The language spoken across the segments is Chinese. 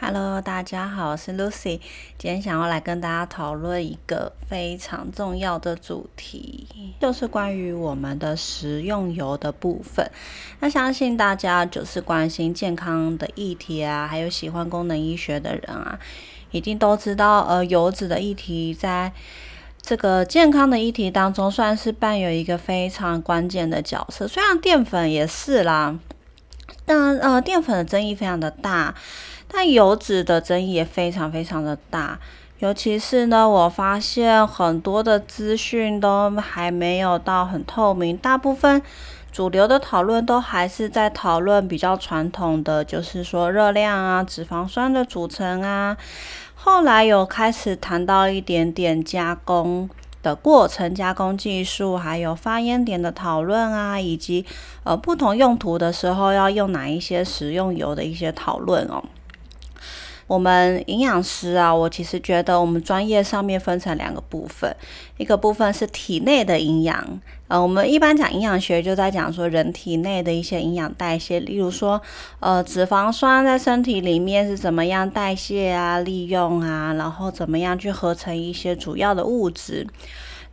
Hello，大家好，我是 Lucy。今天想要来跟大家讨论一个非常重要的主题，就是关于我们的食用油的部分。那相信大家就是关心健康的议题啊，还有喜欢功能医学的人啊，一定都知道，呃，油脂的议题在这个健康的议题当中，算是扮演一个非常关键的角色。虽然淀粉也是啦，但呃，淀粉的争议非常的大。但油脂的争议也非常非常的大，尤其是呢，我发现很多的资讯都还没有到很透明，大部分主流的讨论都还是在讨论比较传统的，就是说热量啊、脂肪酸的组成啊。后来有开始谈到一点点加工的过程、加工技术，还有发烟点的讨论啊，以及呃不同用途的时候要用哪一些食用油的一些讨论哦。我们营养师啊，我其实觉得我们专业上面分成两个部分，一个部分是体内的营养，呃，我们一般讲营养学就在讲说人体内的一些营养代谢，例如说，呃，脂肪酸在身体里面是怎么样代谢啊、利用啊，然后怎么样去合成一些主要的物质。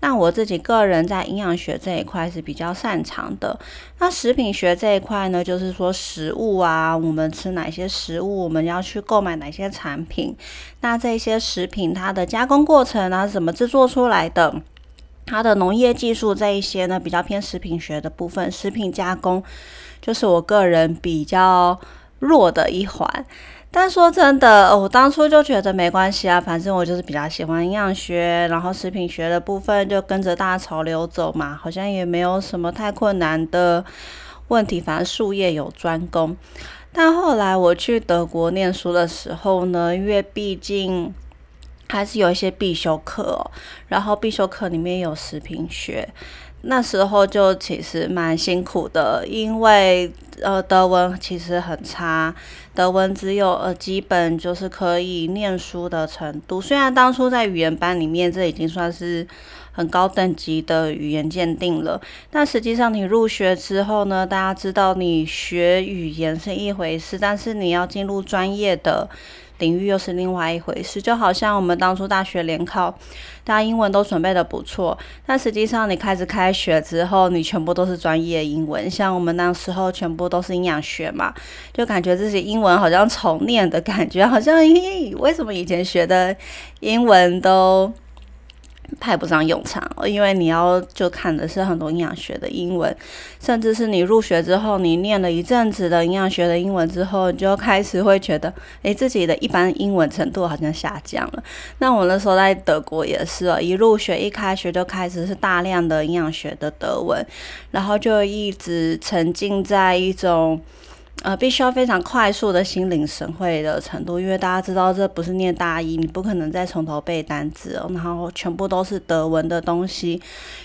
那我自己个人在营养学这一块是比较擅长的。那食品学这一块呢，就是说食物啊，我们吃哪些食物，我们要去购买哪些产品。那这些食品它的加工过程啊，怎么制作出来的，它的农业技术这一些呢，比较偏食品学的部分。食品加工就是我个人比较弱的一环。但说真的，我当初就觉得没关系啊，反正我就是比较喜欢营养学，然后食品学的部分就跟着大潮流走嘛，好像也没有什么太困难的问题，反正术业有专攻。但后来我去德国念书的时候呢，因为毕竟还是有一些必修课，然后必修课里面有食品学。那时候就其实蛮辛苦的，因为呃德文其实很差，德文只有呃基本就是可以念书的程度。虽然当初在语言班里面，这已经算是很高等级的语言鉴定了，但实际上你入学之后呢，大家知道你学语言是一回事，但是你要进入专业的。领域又是另外一回事，就好像我们当初大学联考，大家英文都准备的不错，但实际上你开始开学之后，你全部都是专业英文，像我们那时候全部都是营养学嘛，就感觉自己英文好像重念的感觉，好像咦，为什么以前学的英文都。派不上用场，因为你要就看的是很多营养学的英文，甚至是你入学之后，你念了一阵子的营养学的英文之后，你就开始会觉得，诶，自己的一般英文程度好像下降了。那我那时候在德国也是哦，一入学一开学就开始是大量的营养学的德文，然后就一直沉浸在一种。呃，必须要非常快速的心领神会的程度，因为大家知道这不是念大一，你不可能再从头背单词，然后全部都是德文的东西，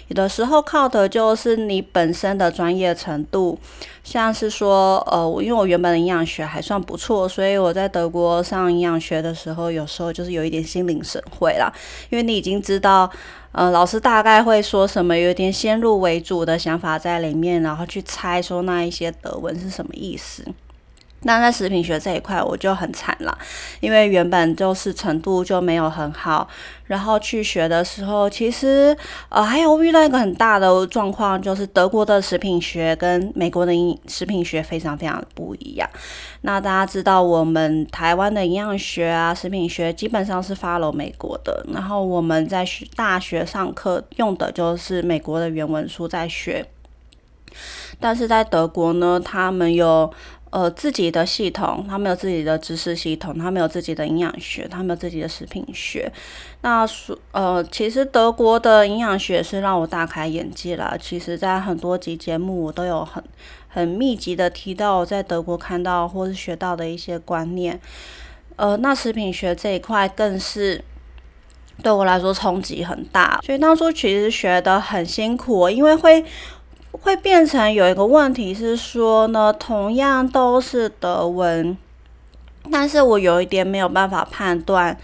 有的时候靠的就是你本身的专业程度，像是说，呃，因为我原本的营养学还算不错，所以我在德国上营养学的时候，有时候就是有一点心领神会啦，因为你已经知道。呃，老师大概会说什么，有点先入为主的想法在里面，然后去猜说那一些德文是什么意思。那在食品学这一块，我就很惨了，因为原本就是程度就没有很好，然后去学的时候，其实呃还有遇到一个很大的状况，就是德国的食品学跟美国的营食品学非常非常不一样。那大家知道，我们台湾的营养学啊、食品学基本上是 follow 美国的，然后我们在学大学上课用的就是美国的原文书在学，但是在德国呢，他们有。呃，自己的系统，他们有自己的知识系统，他们有自己的营养学，他们有自己的食品学。那说，呃，其实德国的营养学是让我大开眼界了。其实，在很多集节目，我都有很很密集的提到我在德国看到或是学到的一些观念。呃，那食品学这一块更是对我来说冲击很大，所以当初其实学的很辛苦，因为会。会变成有一个问题是说呢，同样都是德文，但是我有一点没有办法判断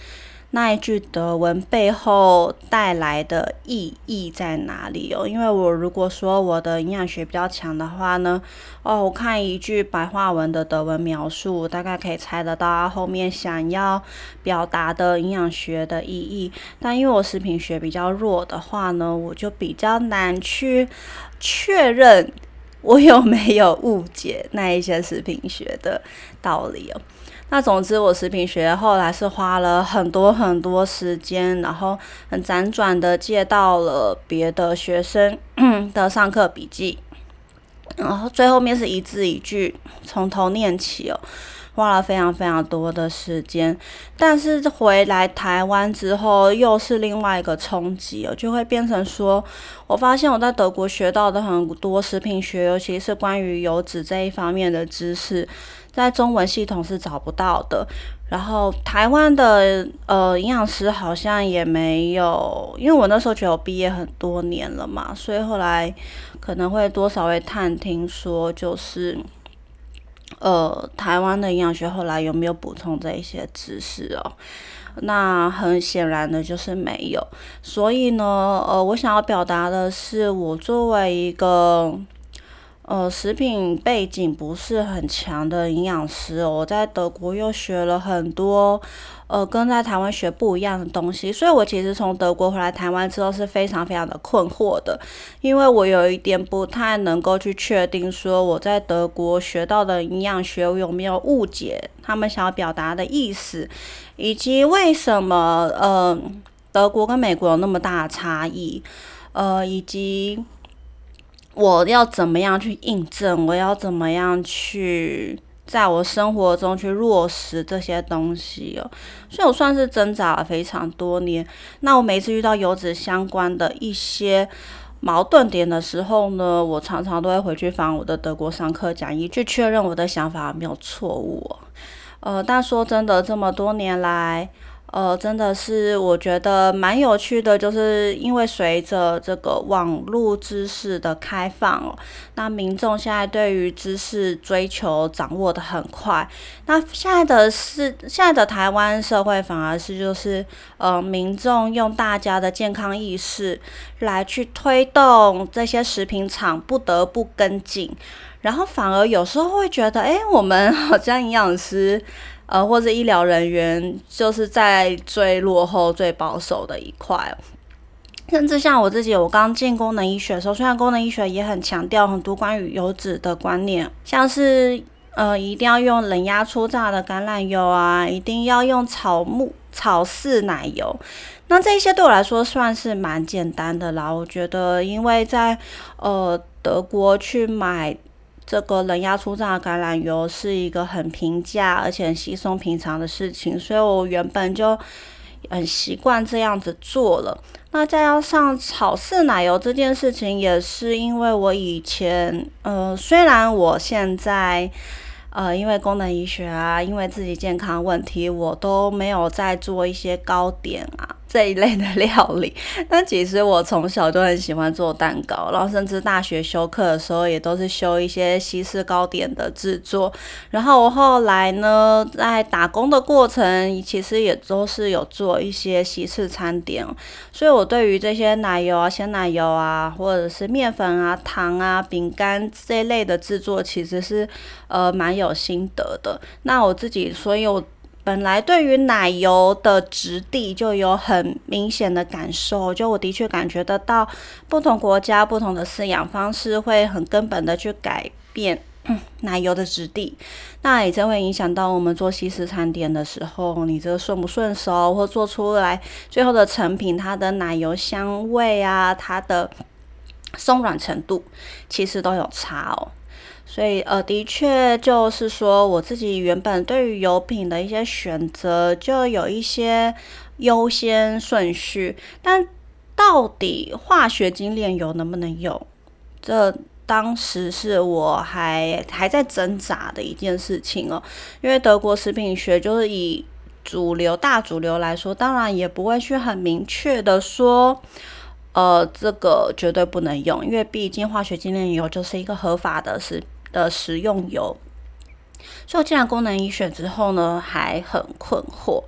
那一句德文背后带来的意义在哪里哦？因为我如果说我的营养学比较强的话呢，哦，我看一句白话文的德文描述，大概可以猜得到它后面想要表达的营养学的意义。但因为我食品学比较弱的话呢，我就比较难去确认我有没有误解那一些食品学的道理哦。那总之，我食品学后来是花了很多很多时间，然后很辗转的借到了别的学生的上课笔记，然后最后面是一字一句从头念起哦，花了非常非常多的时间。但是回来台湾之后，又是另外一个冲击哦，就会变成说，我发现我在德国学到的很多食品学，尤其是关于油脂这一方面的知识。在中文系统是找不到的，然后台湾的呃营养师好像也没有，因为我那时候觉得我毕业很多年了嘛，所以后来可能会多少会探听说，就是呃台湾的营养学后来有没有补充这一些知识哦？那很显然的就是没有，所以呢，呃，我想要表达的是，我作为一个。呃，食品背景不是很强的营养师，我在德国又学了很多，呃，跟在台湾学不一样的东西，所以我其实从德国回来台湾之后是非常非常的困惑的，因为我有一点不太能够去确定说我在德国学到的营养学有没有误解他们想要表达的意思，以及为什么呃德国跟美国有那么大的差异，呃，以及。我要怎么样去印证？我要怎么样去在我生活中去落实这些东西哦？所以我算是挣扎了非常多年。那我每次遇到油脂相关的一些矛盾点的时候呢，我常常都会回去翻我的德国上课讲义，去确认我的想法没有错误。呃，但说真的，这么多年来。呃，真的是我觉得蛮有趣的，就是因为随着这个网络知识的开放哦，那民众现在对于知识追求掌握的很快。那现在的是现在的台湾社会反而是就是呃，民众用大家的健康意识来去推动这些食品厂不得不跟进，然后反而有时候会觉得，哎，我们好像营养师。呃，或者医疗人员就是在最落后、最保守的一块，甚至像我自己，我刚进功能医学的时候，虽然功能医学也很强调很多关于油脂的观念，像是呃一定要用冷压初榨的橄榄油啊，一定要用草木草饲奶油，那这些对我来说算是蛮简单的啦。我觉得，因为在呃德国去买。这个冷压初榨橄榄油是一个很平价而且很稀松平常的事情，所以我原本就很习惯这样子做了。那再加上草饲奶油这件事情，也是因为我以前，呃，虽然我现在，呃，因为功能医学啊，因为自己健康问题，我都没有在做一些糕点啊。这一类的料理，但其实我从小就很喜欢做蛋糕，然后甚至大学修课的时候也都是修一些西式糕点的制作。然后我后来呢，在打工的过程，其实也都是有做一些西式餐点，所以我对于这些奶油啊、鲜奶油啊，或者是面粉啊、糖啊、饼干这一类的制作，其实是呃蛮有心得的。那我自己，所以我。本来对于奶油的质地就有很明显的感受，就我的确感觉得到，不同国家不同的饲养方式会很根本的去改变奶油的质地，那也真会影响到我们做西式餐点的时候，你这个顺不顺手，或做出来最后的成品，它的奶油香味啊，它的松软程度，其实都有差哦。所以，呃，的确就是说，我自己原本对于油品的一些选择，就有一些优先顺序。但到底化学精炼油能不能用？这当时是我还还在挣扎的一件事情哦。因为德国食品学就是以主流大主流来说，当然也不会去很明确的说。呃，这个绝对不能用，因为毕竟化学精炼油就是一个合法的食的食用油。所以我进了功能医学之后呢，还很困惑。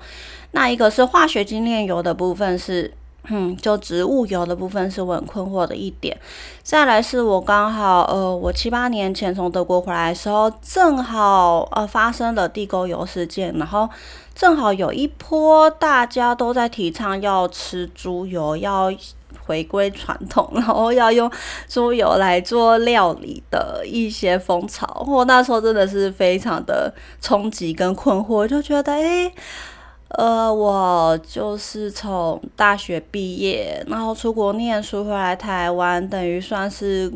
那一个是化学精炼油的部分是。嗯，就植物油的部分是我很困惑的一点。再来是我刚好，呃，我七八年前从德国回来的时候，正好呃发生了地沟油事件，然后正好有一波大家都在提倡要吃猪油，要回归传统，然后要用猪油来做料理的一些风潮。我那时候真的是非常的冲击跟困惑，就觉得哎。呃，我就是从大学毕业，然后出国念书回来台湾，等于算是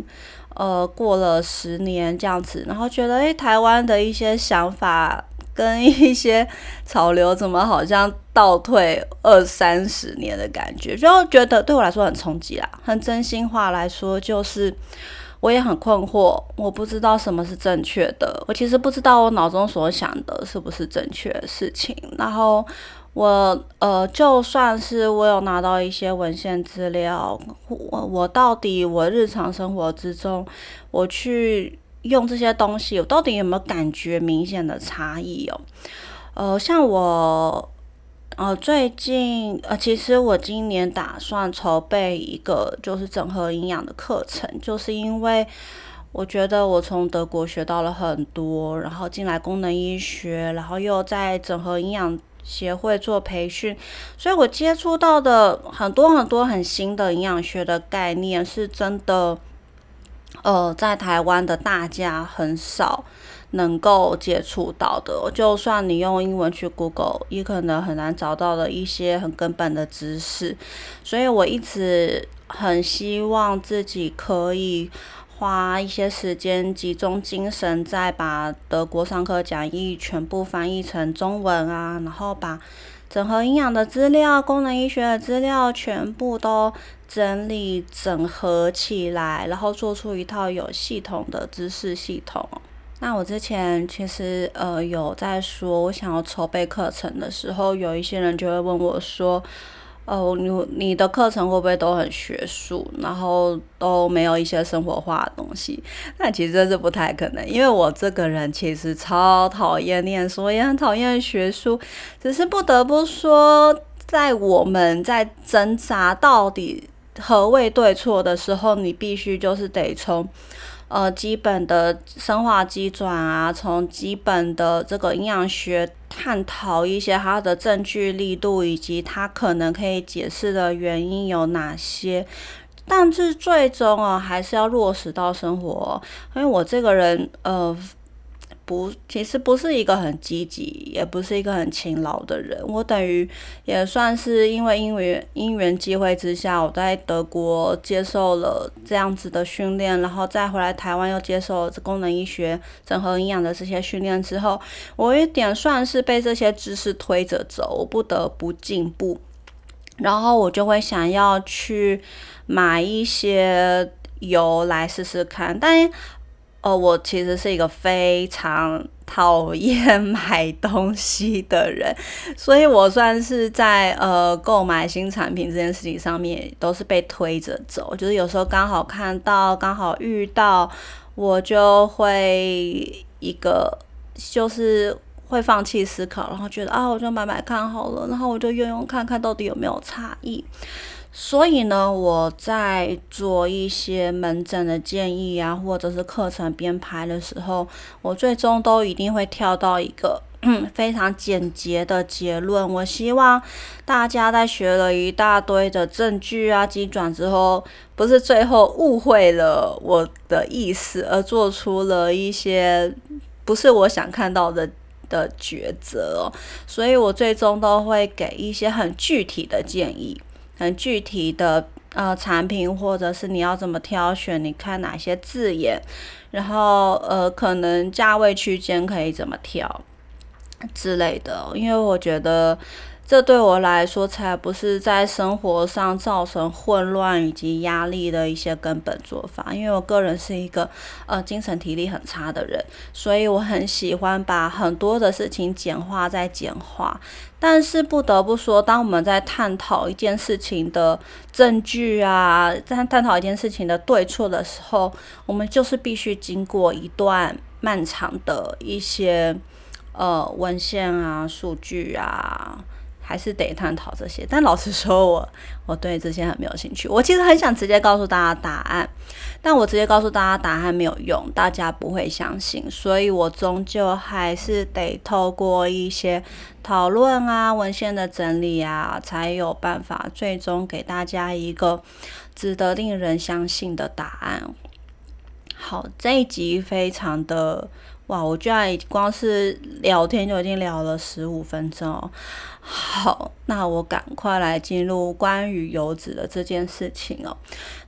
呃过了十年这样子，然后觉得诶，台湾的一些想法跟一些潮流怎么好像倒退二三十年的感觉，就觉得对我来说很冲击啦。很真心话来说，就是我也很困惑，我不知道什么是正确的，我其实不知道我脑中所想的是不是正确的事情，然后。我呃，就算是我有拿到一些文献资料，我我到底我日常生活之中，我去用这些东西，我到底有没有感觉明显的差异哦？呃，像我呃最近呃，其实我今年打算筹备一个就是整合营养的课程，就是因为我觉得我从德国学到了很多，然后进来功能医学，然后又在整合营养。协会做培训，所以我接触到的很多很多很新的营养学的概念，是真的，呃，在台湾的大家很少能够接触到的。就算你用英文去 Google，也可能很难找到的一些很根本的知识。所以我一直很希望自己可以。花一些时间，集中精神，再把德国上课讲义全部翻译成中文啊，然后把整合营养的资料、功能医学的资料全部都整理整合起来，然后做出一套有系统的知识系统。那我之前其实呃有在说，我想要筹备课程的时候，有一些人就会问我说。哦，你你的课程会不会都很学术，然后都没有一些生活化的东西？那其实这是不太可能，因为我这个人其实超讨厌念书，也很讨厌学术。只是不得不说，在我们在挣扎到底何谓对错的时候，你必须就是得从。呃，基本的生化机转啊，从基本的这个营养学探讨一些它的证据力度，以及它可能可以解释的原因有哪些，但是最终啊，还是要落实到生活，因为我这个人，呃。不，其实不是一个很积极，也不是一个很勤劳的人。我等于也算是因为因为因缘机会之下，我在德国接受了这样子的训练，然后再回来台湾又接受了功能医学、整合营养的这些训练之后，我有点算是被这些知识推着走，我不得不进步。然后我就会想要去买一些油来试试看，但。哦，我其实是一个非常讨厌买东西的人，所以我算是在呃购买新产品这件事情上面都是被推着走，就是有时候刚好看到，刚好遇到，我就会一个就是会放弃思考，然后觉得啊，我就买买看好了，然后我就用用看看到底有没有差异。所以呢，我在做一些门诊的建议啊，或者是课程编排的时候，我最终都一定会跳到一个 非常简洁的结论。我希望大家在学了一大堆的证据啊、机转之后，不是最后误会了我的意思，而做出了一些不是我想看到的的抉择。所以我最终都会给一些很具体的建议。很具体的呃产品，或者是你要怎么挑选？你看哪些字眼，然后呃可能价位区间可以怎么调之类的。因为我觉得。这对我来说才不是在生活上造成混乱以及压力的一些根本做法。因为我个人是一个呃精神体力很差的人，所以我很喜欢把很多的事情简化再简化。但是不得不说，当我们在探讨一件事情的证据啊，在探讨一件事情的对错的时候，我们就是必须经过一段漫长的一些呃文献啊、数据啊。还是得探讨这些，但老实说，我我对这些很没有兴趣。我其实很想直接告诉大家答案，但我直接告诉大家答案没有用，大家不会相信，所以我终究还是得透过一些讨论啊、文献的整理啊，才有办法最终给大家一个值得令人相信的答案。好，这一集非常的。哇，我居然光是聊天就已经聊了十五分钟。好，那我赶快来进入关于油脂的这件事情哦。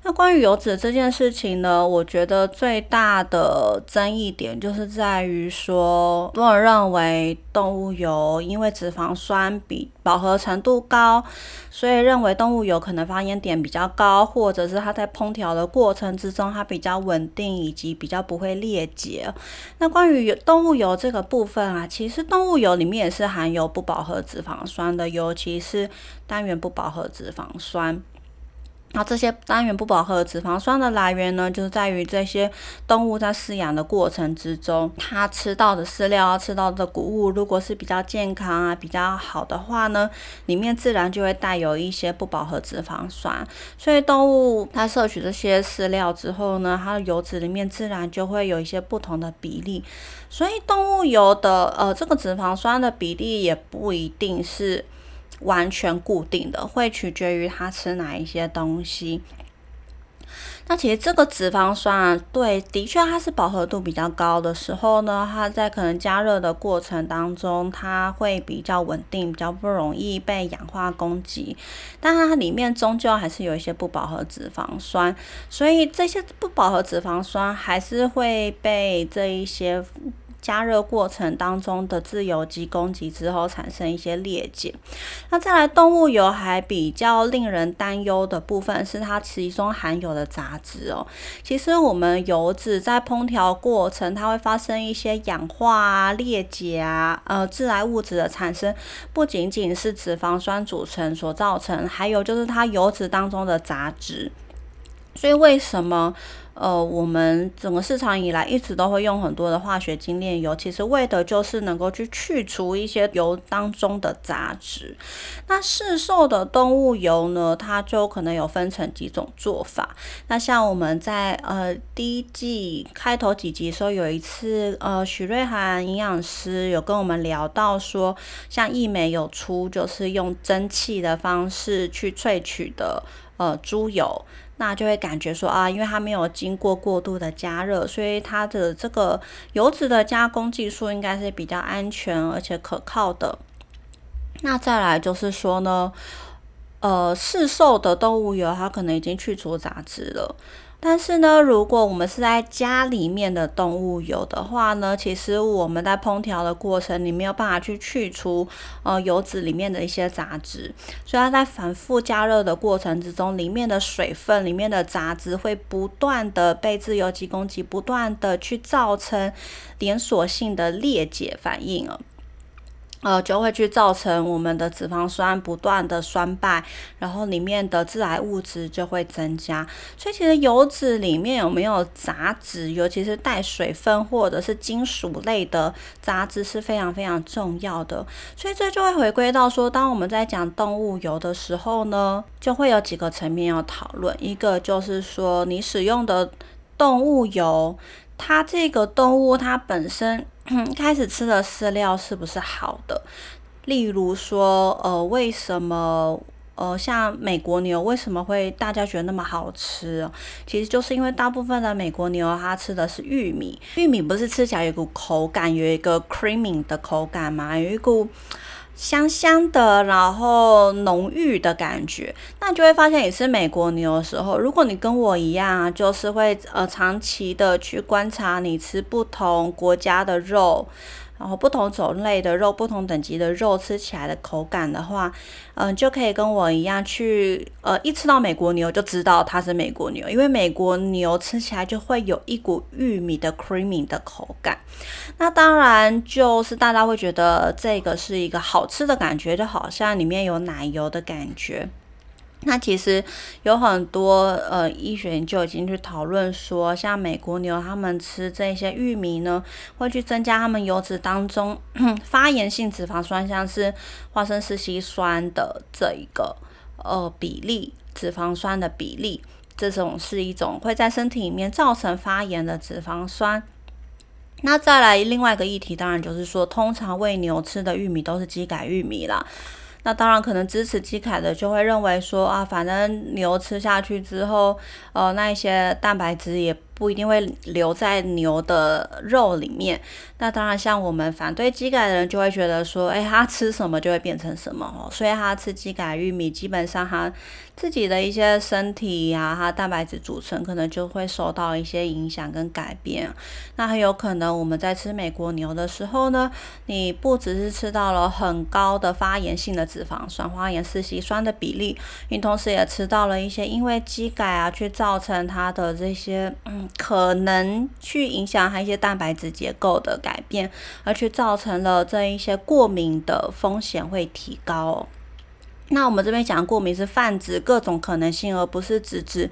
那关于油脂这件事情呢，我觉得最大的争议点就是在于说，多人认为动物油因为脂肪酸比饱和程度高，所以认为动物油可能发烟点比较高，或者是它在烹调的过程之中它比较稳定，以及比较不会裂解。那关于动物油这个部分啊，其实动物油里面也是含有不饱和脂肪酸的，尤其是单元不饱和脂肪酸。那这些单元不饱和脂肪酸的来源呢，就是在于这些动物在饲养的过程之中，它吃到的饲料、吃到的谷物，如果是比较健康啊、比较好的话呢，里面自然就会带有一些不饱和脂肪酸。所以动物它摄取这些饲料之后呢，它的油脂里面自然就会有一些不同的比例。所以动物油的呃这个脂肪酸的比例也不一定是。完全固定的，会取决于它吃哪一些东西。那其实这个脂肪酸啊，对，的确它是饱和度比较高的时候呢，它在可能加热的过程当中，它会比较稳定，比较不容易被氧化攻击。但它里面终究还是有一些不饱和脂肪酸，所以这些不饱和脂肪酸还是会被这一些。加热过程当中的自由基攻击之后产生一些裂解。那再来，动物油还比较令人担忧的部分是它其中含有的杂质哦。其实我们油脂在烹调过程，它会发生一些氧化啊、裂解啊、呃致癌物质的产生，不仅仅是脂肪酸组成所造成，还有就是它油脂当中的杂质。所以为什么？呃，我们整个市场以来一直都会用很多的化学精炼油，其实为的就是能够去去除一些油当中的杂质。那市售的动物油呢，它就可能有分成几种做法。那像我们在呃第一季开头几集的时候，有一次呃许瑞涵营养师有跟我们聊到说，像益美有出就是用蒸汽的方式去萃取的呃猪油。那就会感觉说啊，因为它没有经过过度的加热，所以它的这个油脂的加工技术应该是比较安全而且可靠的。那再来就是说呢，呃，市售的动物油它可能已经去除杂质了。但是呢，如果我们是在家里面的动物油的话呢，其实我们在烹调的过程，你没有办法去去除呃油脂里面的一些杂质，所以它在反复加热的过程之中，里面的水分、里面的杂质会不断的被自由基攻击，不断的去造成连锁性的裂解反应了。呃，就会去造成我们的脂肪酸不断的酸败，然后里面的致癌物质就会增加。所以其实油脂里面有没有杂质，尤其是带水分或者是金属类的杂质是非常非常重要的。所以这就会回归到说，当我们在讲动物油的时候呢，就会有几个层面要讨论。一个就是说，你使用的动物油，它这个动物它本身。开始吃的饲料是不是好的？例如说，呃，为什么呃，像美国牛为什么会大家觉得那么好吃？其实就是因为大部分的美国牛它吃的是玉米，玉米不是吃起来有股口感，有一个 creamy 的口感嘛，有一股。香香的，然后浓郁的感觉，那你就会发现也是美国牛的时候，如果你跟我一样，就是会呃长期的去观察你吃不同国家的肉。然后不同种类的肉、不同等级的肉吃起来的口感的话，嗯，就可以跟我一样去，呃，一吃到美国牛就知道它是美国牛，因为美国牛吃起来就会有一股玉米的 creamy 的口感。那当然就是大家会觉得这个是一个好吃的感觉，就好像里面有奶油的感觉。那其实有很多呃医学研究已经去讨论说，像美国牛他们吃这些玉米呢，会去增加他们油脂当中发炎性脂肪酸，像是花生四烯酸的这一个呃比例，脂肪酸的比例，这种是一种会在身体里面造成发炎的脂肪酸。那再来另外一个议题，当然就是说，通常喂牛吃的玉米都是机改玉米啦。那当然，可能支持基凯的就会认为说啊，反正牛吃下去之后，呃，那一些蛋白质也。不一定会留在牛的肉里面。那当然，像我们反对鸡改的人就会觉得说，哎，他吃什么就会变成什么哦。所以他吃鸡改玉米，基本上他自己的一些身体呀，他蛋白质组成可能就会受到一些影响跟改变。那很有可能我们在吃美国牛的时候呢，你不只是吃到了很高的发炎性的脂肪酸、发炎四烯酸的比例，你同时也吃到了一些因为鸡改啊，去造成它的这些嗯。可能去影响它一些蛋白质结构的改变，而去造成了这一些过敏的风险会提高。那我们这边讲过敏是泛指各种可能性，而不是只指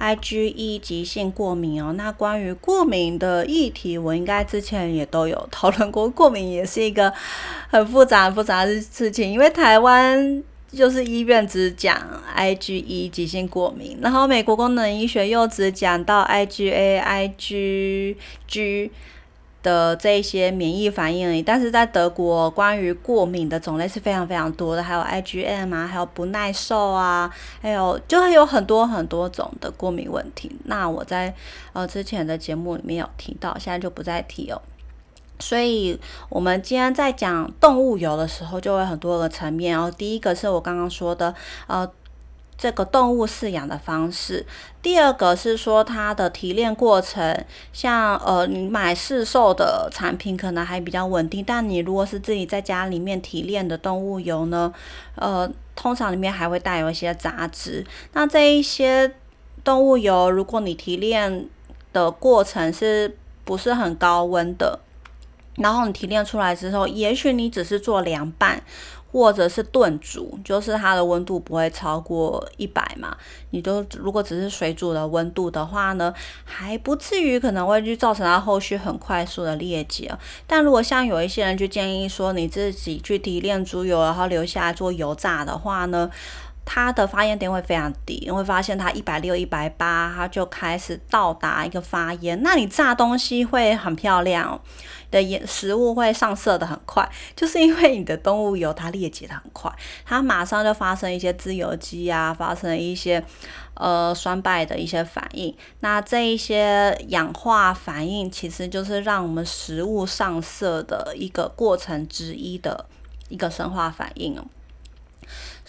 IgE 急性过敏哦。那关于过敏的议题，我应该之前也都有讨论过。过敏也是一个很复杂、复杂的事情，因为台湾。就是医院只讲 IgE 急性过敏，然后美国功能医学又只讲到 IgA、IgG 的这些免疫反应而已。但是在德国，关于过敏的种类是非常非常多的，还有 IgM 啊，还有不耐受啊，还有就会有很多很多种的过敏问题。那我在呃之前的节目里面有提到，现在就不再提哦。所以，我们今天在讲动物油的时候，就会很多个层面哦。第一个是我刚刚说的，呃，这个动物饲养的方式；第二个是说它的提炼过程，像呃，你买市售的产品可能还比较稳定，但你如果是自己在家里面提炼的动物油呢，呃，通常里面还会带有一些杂质。那这一些动物油，如果你提炼的过程是不是很高温的？然后你提炼出来之后，也许你只是做凉拌，或者是炖煮，就是它的温度不会超过一百嘛。你都如果只是水煮的温度的话呢，还不至于可能会去造成它后续很快速的裂解。但如果像有一些人就建议说，你自己去提炼猪油，然后留下来做油炸的话呢？它的发烟点会非常低，你会发现它一百六、一百八，它就开始到达一个发烟。那你炸东西会很漂亮，的食食物会上色的很快，就是因为你的动物油它裂解的很快，它马上就发生一些自由基啊，发生一些呃酸败的一些反应。那这一些氧化反应其实就是让我们食物上色的一个过程之一的一个生化反应哦。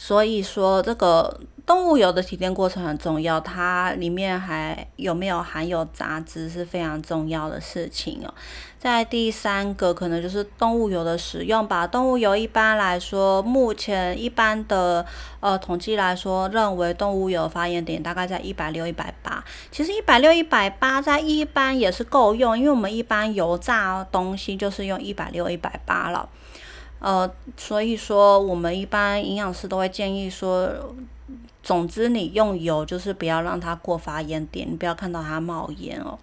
所以说，这个动物油的提炼过程很重要，它里面还有没有含有杂质是非常重要的事情哦。在第三个，可能就是动物油的使用吧。动物油一般来说，目前一般的呃统计来说，认为动物油发炎点大概在一百六、一百八。其实一百六、一百八在一般也是够用，因为我们一般油炸东西就是用一百六、一百八了。呃，所以说我们一般营养师都会建议说，总之你用油就是不要让它过发烟点，你不要看到它冒烟哦。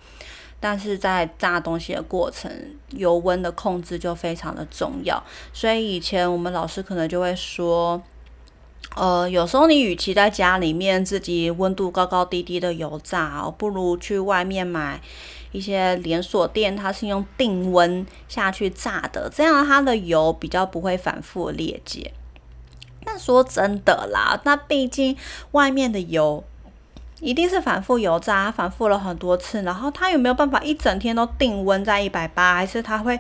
但是在炸东西的过程，油温的控制就非常的重要。所以以前我们老师可能就会说，呃，有时候你与其在家里面自己温度高高低低的油炸，不如去外面买。一些连锁店，它是用定温下去炸的，这样它的油比较不会反复裂解。那说真的啦，那毕竟外面的油一定是反复油炸，反复了很多次，然后它有没有办法一整天都定温在一百八？还是它会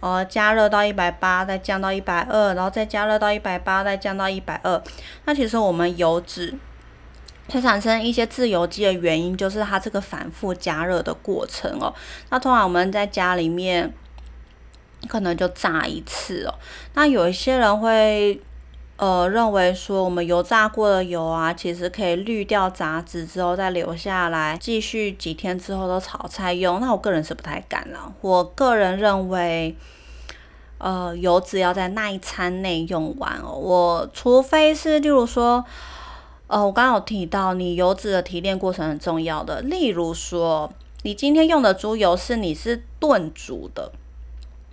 呃加热到一百八，再降到一百二，然后再加热到一百八，再降到一百二？那其实我们油脂。会产生一些自由基的原因，就是它这个反复加热的过程哦。那通常我们在家里面可能就炸一次哦。那有一些人会呃认为说，我们油炸过的油啊，其实可以滤掉杂质之后再留下来，继续几天之后都炒菜用。那我个人是不太敢了。我个人认为，呃，油脂要在那一餐内用完哦。我除非是，例如说。呃，我刚刚有提到，你油脂的提炼过程很重要的。例如说，你今天用的猪油是你是炖煮的。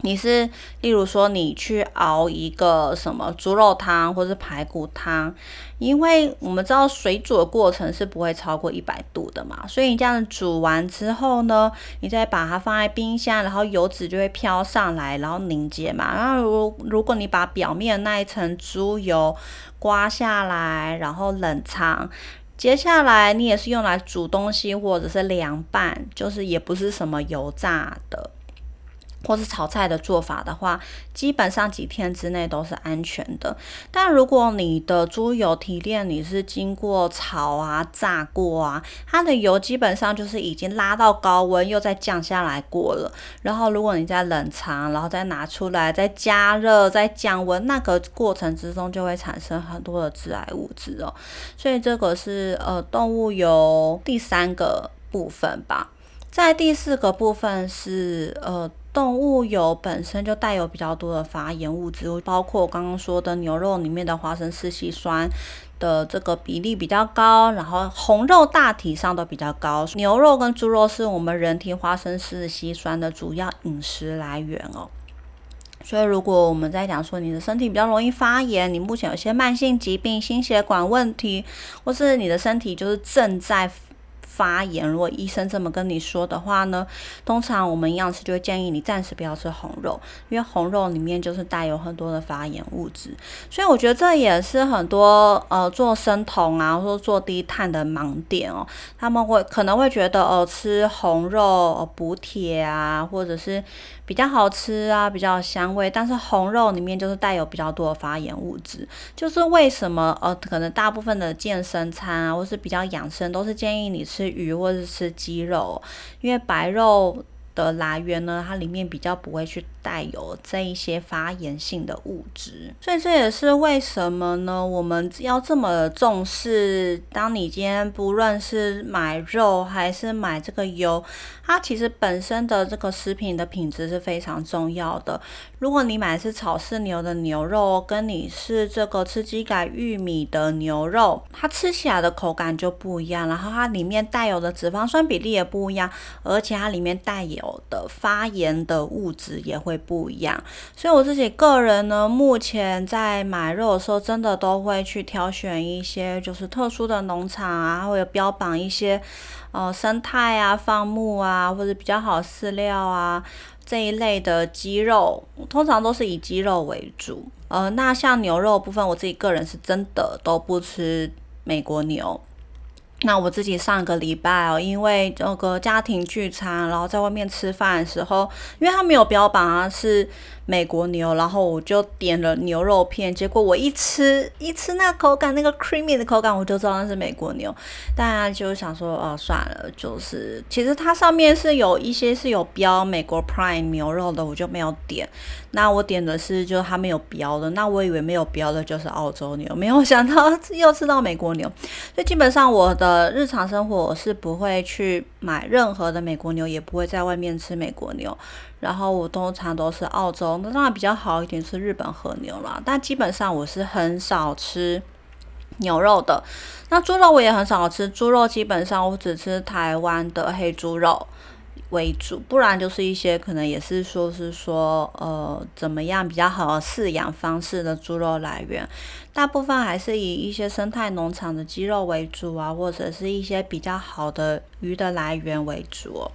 你是，例如说，你去熬一个什么猪肉汤或是排骨汤，因为我们知道水煮的过程是不会超过一百度的嘛，所以你这样煮完之后呢，你再把它放在冰箱，然后油脂就会飘上来，然后凝结嘛。然后如如果你把表面那一层猪油刮下来，然后冷藏，接下来你也是用来煮东西或者是凉拌，就是也不是什么油炸的。或是炒菜的做法的话，基本上几天之内都是安全的。但如果你的猪油提炼你是经过炒啊、炸过啊，它的油基本上就是已经拉到高温又再降下来过了。然后如果你在冷藏，然后再拿出来再加热、再降温，那个过程之中就会产生很多的致癌物质哦。所以这个是呃动物油第三个部分吧。在第四个部分是呃。动物油本身就带有比较多的发炎物质，包括我刚刚说的牛肉里面的花生四烯酸的这个比例比较高，然后红肉大体上都比较高。牛肉跟猪肉是我们人体花生四烯酸的主要饮食来源哦。所以如果我们在讲说你的身体比较容易发炎，你目前有些慢性疾病、心血管问题，或是你的身体就是正在。发炎，如果医生这么跟你说的话呢，通常我们营养师就会建议你暂时不要吃红肉，因为红肉里面就是带有很多的发炎物质。所以我觉得这也是很多呃做生酮啊，或者做低碳的盲点哦。他们会可能会觉得哦，吃红肉补铁啊，或者是比较好吃啊，比较香味，但是红肉里面就是带有比较多的发炎物质。就是为什么呃，可能大部分的健身餐啊，或是比较养生，都是建议你吃。鱼或者是鸡肉，因为白肉的来源呢，它里面比较不会去。带有这一些发炎性的物质，所以这也是为什么呢？我们要这么重视。当你今天不论是买肉还是买这个油，它其实本身的这个食品的品质是非常重要的。如果你买的是草饲牛的牛肉，跟你是这个吃鸡改玉米的牛肉，它吃起来的口感就不一样，然后它里面带有的脂肪酸比例也不一样，而且它里面带有的发炎的物质也会。不一样，所以我自己个人呢，目前在买肉的时候，真的都会去挑选一些就是特殊的农场啊，或者标榜一些呃生态啊、放牧啊，或者比较好饲料啊这一类的鸡肉，通常都是以鸡肉为主。呃，那像牛肉部分，我自己个人是真的都不吃美国牛。那我自己上个礼拜哦，因为那个家庭聚餐，然后在外面吃饭的时候，因为他没有标榜啊是。美国牛，然后我就点了牛肉片，结果我一吃一吃那口感，那个 creamy 的口感，我就知道那是美国牛。大家就想说，哦，算了，就是其实它上面是有一些是有标美国 prime 牛肉的，我就没有点。那我点的是就它没有标的，那我以为没有标的就是澳洲牛，没有想到 又吃到美国牛。所以基本上我的日常生活我是不会去买任何的美国牛，也不会在外面吃美国牛。然后我通常都是澳洲，那当然比较好一点是日本和牛啦。但基本上我是很少吃牛肉的。那猪肉我也很少吃，猪肉基本上我只吃台湾的黑猪肉为主，不然就是一些可能也是说是说呃怎么样比较好的饲养方式的猪肉来源，大部分还是以一些生态农场的鸡肉为主啊，或者是一些比较好的鱼的来源为主。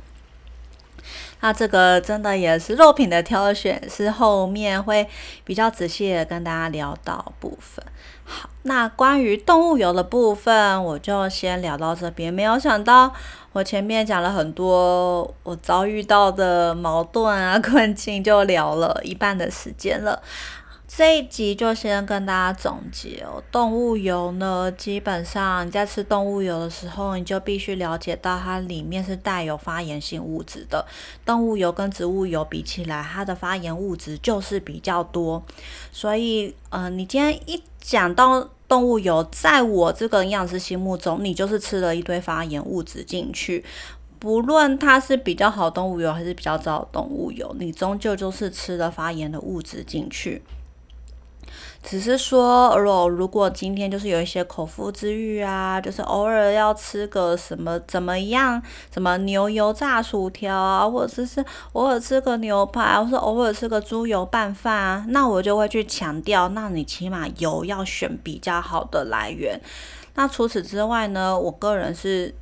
那这个真的也是肉品的挑选，是后面会比较仔细的跟大家聊到部分。好，那关于动物油的部分，我就先聊到这边。没有想到，我前面讲了很多我遭遇到的矛盾啊、困境，就聊了一半的时间了。这一集就先跟大家总结哦，动物油呢，基本上你在吃动物油的时候，你就必须了解到它里面是带有发炎性物质的。动物油跟植物油比起来，它的发炎物质就是比较多。所以，呃，你今天一讲到动物油，在我这个营养师心目中，你就是吃了一堆发炎物质进去。不论它是比较好动物油还是比较糟动物油，你终究就是吃了发炎的物质进去。只是说，如果今天就是有一些口腹之欲啊，就是偶尔要吃个什么怎么样，什么牛油炸薯条啊，或者是偶尔吃个牛排，或是偶尔吃个猪油拌饭啊，那我就会去强调，那你起码油要选比较好的来源。那除此之外呢，我个人是。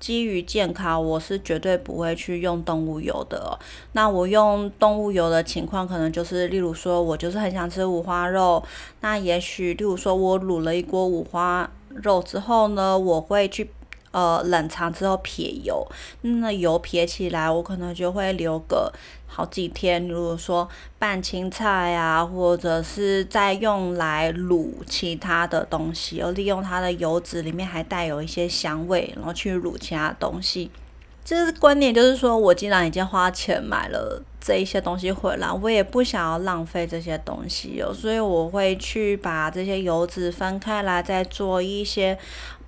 基于健康，我是绝对不会去用动物油的。那我用动物油的情况，可能就是，例如说，我就是很想吃五花肉，那也许，例如说我卤了一锅五花肉之后呢，我会去。呃，冷藏之后撇油，那油撇起来，我可能就会留个好几天。如果说拌青菜啊，或者是再用来卤其他的东西，而利用它的油脂里面还带有一些香味，然后去卤其他东西。就是观念，就是说我既然已经花钱买了这一些东西回来，我也不想要浪费这些东西哦，所以我会去把这些油脂分开来，再做一些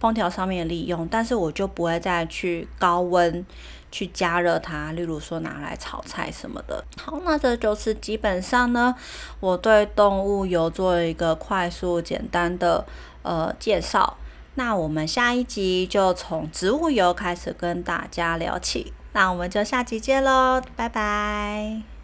烹调上面利用，但是我就不会再去高温去加热它，例如说拿来炒菜什么的。好，那这就是基本上呢，我对动物油做一个快速简单的呃介绍。那我们下一集就从植物油开始跟大家聊起，那我们就下集见喽，拜拜。